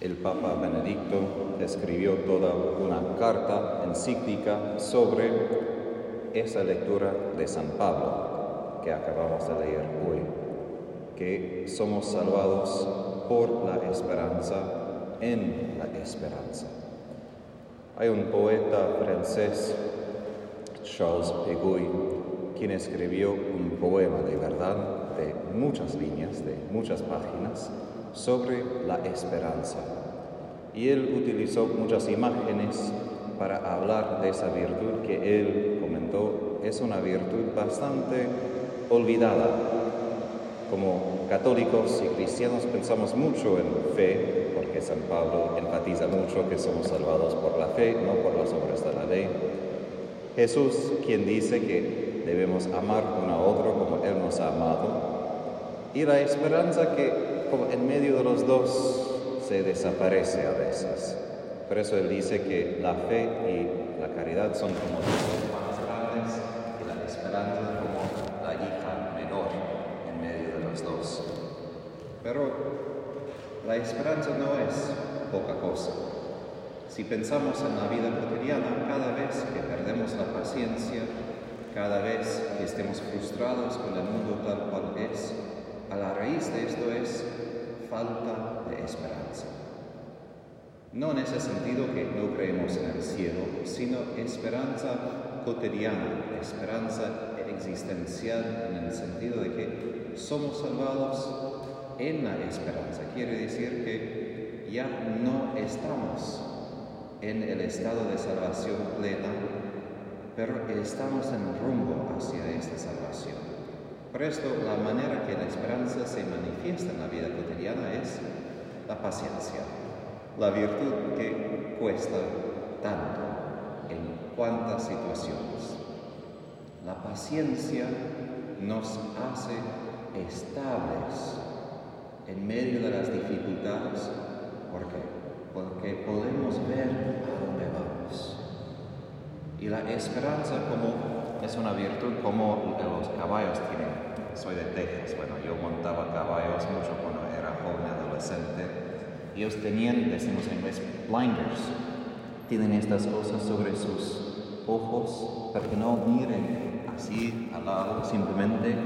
El Papa Benedicto escribió toda una carta encíclica sobre esa lectura de San Pablo que acabamos de leer hoy, que somos salvados por la esperanza en la esperanza. Hay un poeta francés, Charles Peguy, quien escribió un poema de verdad de muchas líneas, de muchas páginas, sobre la esperanza. Y él utilizó muchas imágenes para hablar de esa virtud que él comentó es una virtud bastante olvidada. Como católicos y cristianos pensamos mucho en fe, porque San Pablo enfatiza mucho que somos salvados por la fe, no por las obras de la ley. Jesús, quien dice que debemos amar uno a otro como Él nos ha amado, y la esperanza que como en medio de los dos se desaparece a veces. Por eso él dice que la fe y la caridad son como dos hermanas grandes y la esperanza como la hija menor en medio de los dos. Pero la esperanza no es poca cosa. Si pensamos en la vida cotidiana, cada vez que perdemos la paciencia, cada vez que estemos frustrados con el mundo tal cual es, a la raíz de esto es falta de esperanza. No en ese sentido que no creemos en el cielo, sino esperanza cotidiana, esperanza existencial en el sentido de que somos salvados en la esperanza. Quiere decir que ya no estamos en el estado de salvación plena, pero estamos en rumbo hacia esta salvación. Por esto, la manera que la esperanza se manifiesta en la vida cotidiana es la paciencia, la virtud que cuesta tanto en cuantas situaciones. La paciencia nos hace estables en medio de las dificultades. ¿Por qué? Porque podemos ver a dónde vamos. Y la esperanza como es una virtud como los caballos tienen soy de Texas, bueno, yo montaba caballos mucho cuando era joven adolescente. Ellos tenían, decimos en inglés, blinders. Tienen estas cosas sobre sus ojos para que no miren así al lado, simplemente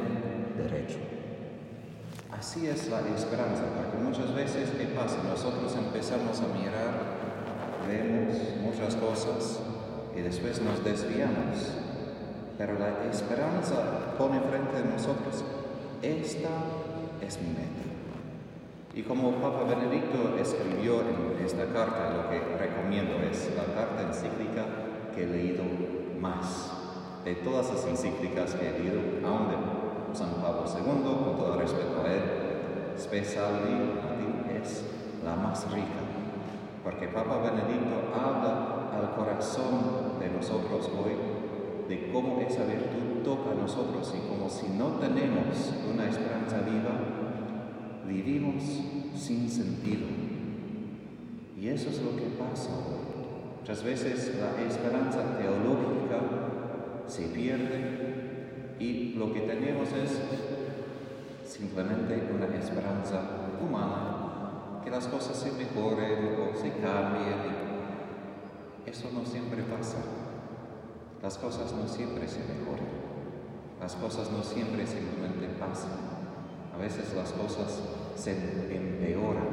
derecho. Así es la esperanza, porque muchas veces, ¿qué pasa? Nosotros empezamos a mirar, vemos muchas cosas y después nos desviamos pero la esperanza pone frente a nosotros, esta es mi meta. Y como Papa Benedicto escribió en esta carta, lo que recomiendo es la carta encíclica que he leído más. De todas las encíclicas que he leído, aún de San Pablo II, con todo respeto a él, Speciali es la más rica, porque Papa Benedicto habla al corazón de nosotros hoy de cómo esa virtud toca a nosotros y como si no tenemos una esperanza viva, vivimos sin sentido. Y eso es lo que pasa Muchas veces la esperanza teológica se pierde y lo que tenemos es simplemente una esperanza humana, que las cosas se mejoren o se cambien. Eso no siempre pasa. Las cosas no siempre se mejoran. Las cosas no siempre simplemente pasan. A veces las cosas se empeoran.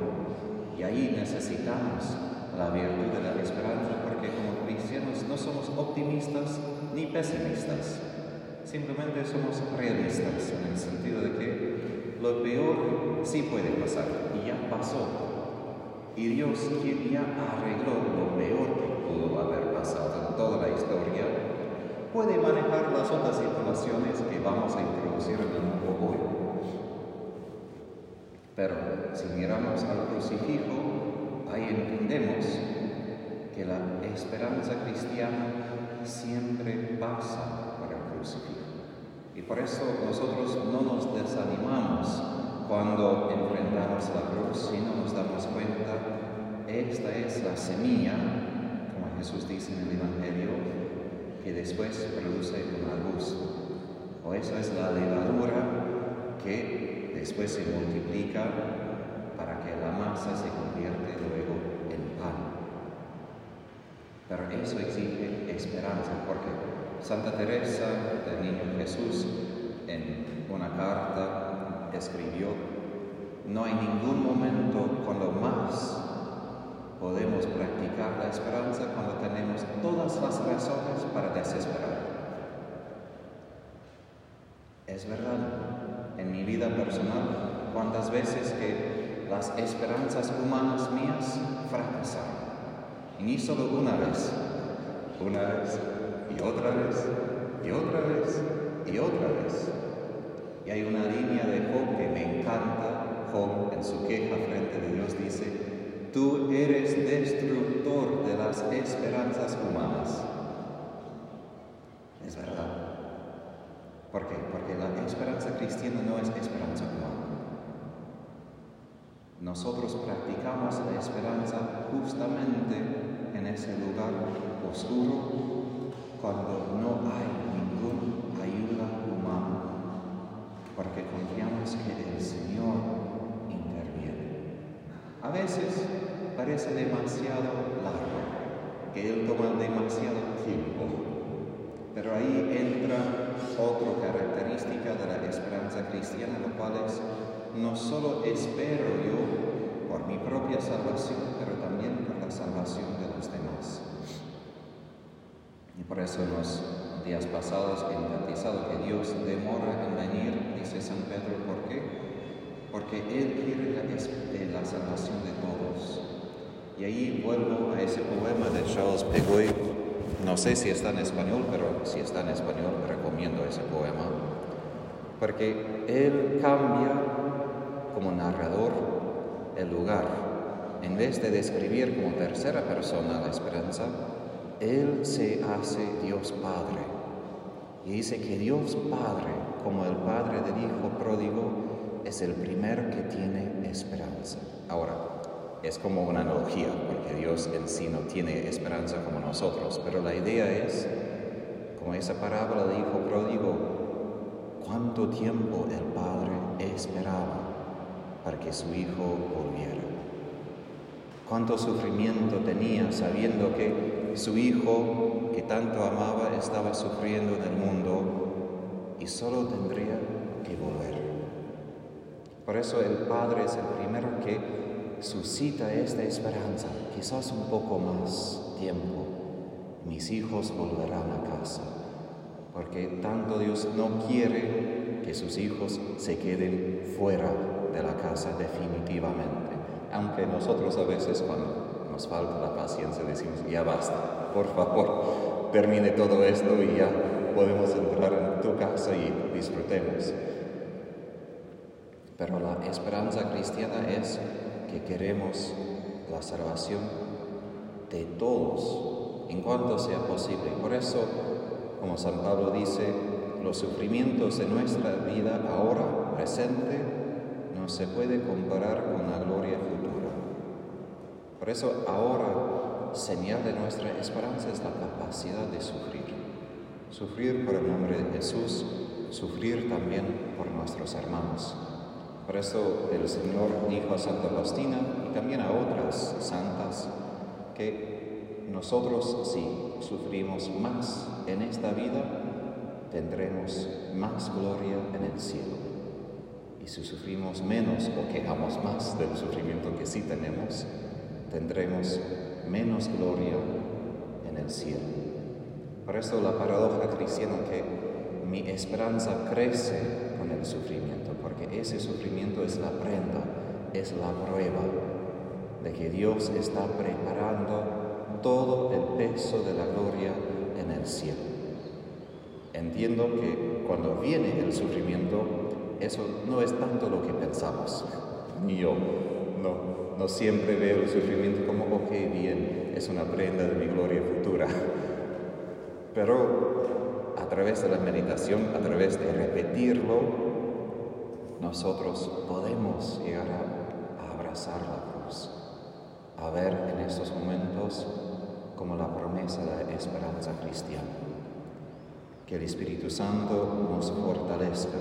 Y ahí necesitamos la virtud de la esperanza porque como cristianos no somos optimistas ni pesimistas. Simplemente somos realistas en el sentido de que lo peor sí puede pasar y ya pasó. Y Dios, quien ya arregló lo peor que pudo haber pasado en toda la historia, puede manejar las otras situaciones que vamos a introducir en el mundo hoy. Pero si miramos al crucifijo, ahí entendemos que la esperanza cristiana siempre pasa por el crucifijo. Y por eso nosotros no nos desanimamos cuando enfrentamos la cruz, sino nos damos cuenta, esta es la semilla, como Jesús dice en el Evangelio, que después produce una luz. O esa es la levadura que después se multiplica para que la masa se convierte luego en pan. Pero eso exige esperanza, porque Santa Teresa del Niño Jesús en una carta escribió, no hay ningún momento cuando más podemos practicar la esperanza cuando tenemos todas las razones para desesperar. Es verdad, en mi vida personal, cuántas veces que las esperanzas humanas mías fracasaron. Y ni solo una vez, una vez y otra vez y otra vez y otra vez. Y hay una línea de Job que me encanta. Job en su queja frente a Dios dice, tú eres destructor de las esperanzas humanas. Es verdad. ¿Por qué? Porque la esperanza cristiana no es esperanza humana. Nosotros practicamos la esperanza justamente en ese lugar oscuro cuando no hay ninguna ayuda humana, porque confiamos que el Señor interviene. A veces parece demasiado largo, que Él toma demasiado tiempo, pero ahí entra otra característica de la esperanza cristiana, lo cual es no solo espero yo por mi propia salvación, pero también por la salvación de los demás. Y por eso en los días pasados he enfatizado que Dios demora en venir, dice San Pedro, ¿por qué? Porque Él quiere la, la salvación de todos. Y ahí vuelvo a ese poema de Charles Peguy, no sé si está en español, pero si está en español recomiendo ese poema, porque él cambia como narrador el lugar. En vez de describir como tercera persona la esperanza, Él se hace Dios Padre. Y dice que Dios Padre, como el Padre del Hijo pródigo, es el primero que tiene esperanza. Ahora, es como una analogía, porque Dios en sí no tiene esperanza como nosotros, pero la idea es, como esa parábola de Hijo pródigo, cuánto tiempo el Padre esperaba para que su hijo volviera. Cuánto sufrimiento tenía sabiendo que su hijo que tanto amaba estaba sufriendo en el mundo y solo tendría que volver. Por eso el Padre es el primero que suscita esta esperanza, quizás un poco más tiempo. Mis hijos volverán a casa, porque tanto Dios no quiere que sus hijos se queden fuera de la casa definitivamente. Aunque nosotros a veces cuando nos falta la paciencia decimos, ya basta, por favor, termine todo esto y ya podemos entrar en tu casa y disfrutemos. Pero la esperanza cristiana es que queremos la salvación de todos en cuanto sea posible. Por eso, como San Pablo dice, los sufrimientos de nuestra vida ahora, presente, se puede comparar con la gloria futura. Por eso ahora señal de nuestra esperanza es la capacidad de sufrir. Sufrir por el nombre de Jesús, sufrir también por nuestros hermanos. Por eso el Señor dijo a Santa Faustina y también a otras santas que nosotros si sufrimos más en esta vida, tendremos más gloria en el cielo. Y si sufrimos menos o quejamos más del sufrimiento que sí tenemos, tendremos menos gloria en el cielo. Por eso la paradoja cristiana que mi esperanza crece con el sufrimiento, porque ese sufrimiento es la prenda, es la prueba de que Dios está preparando todo el peso de la gloria en el cielo. Entiendo que cuando viene el sufrimiento, eso no es tanto lo que pensamos, ni yo. No, no siempre veo el sufrimiento como, ok, bien, es una prenda de mi gloria futura. Pero a través de la meditación, a través de repetirlo, nosotros podemos llegar a, abrazar la cruz, a ver en estos momentos como la promesa de la esperanza cristiana. Que el Espíritu Santo nos fortalezca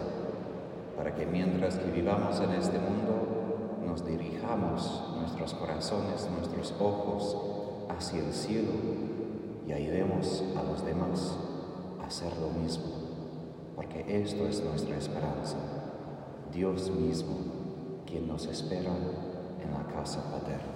para que mientras vivamos en este mundo nos dirijamos nuestros corazones, nuestros ojos hacia el cielo y ayudemos a los demás a hacer lo mismo, porque esto es nuestra esperanza, Dios mismo, quien nos espera en la casa paterna.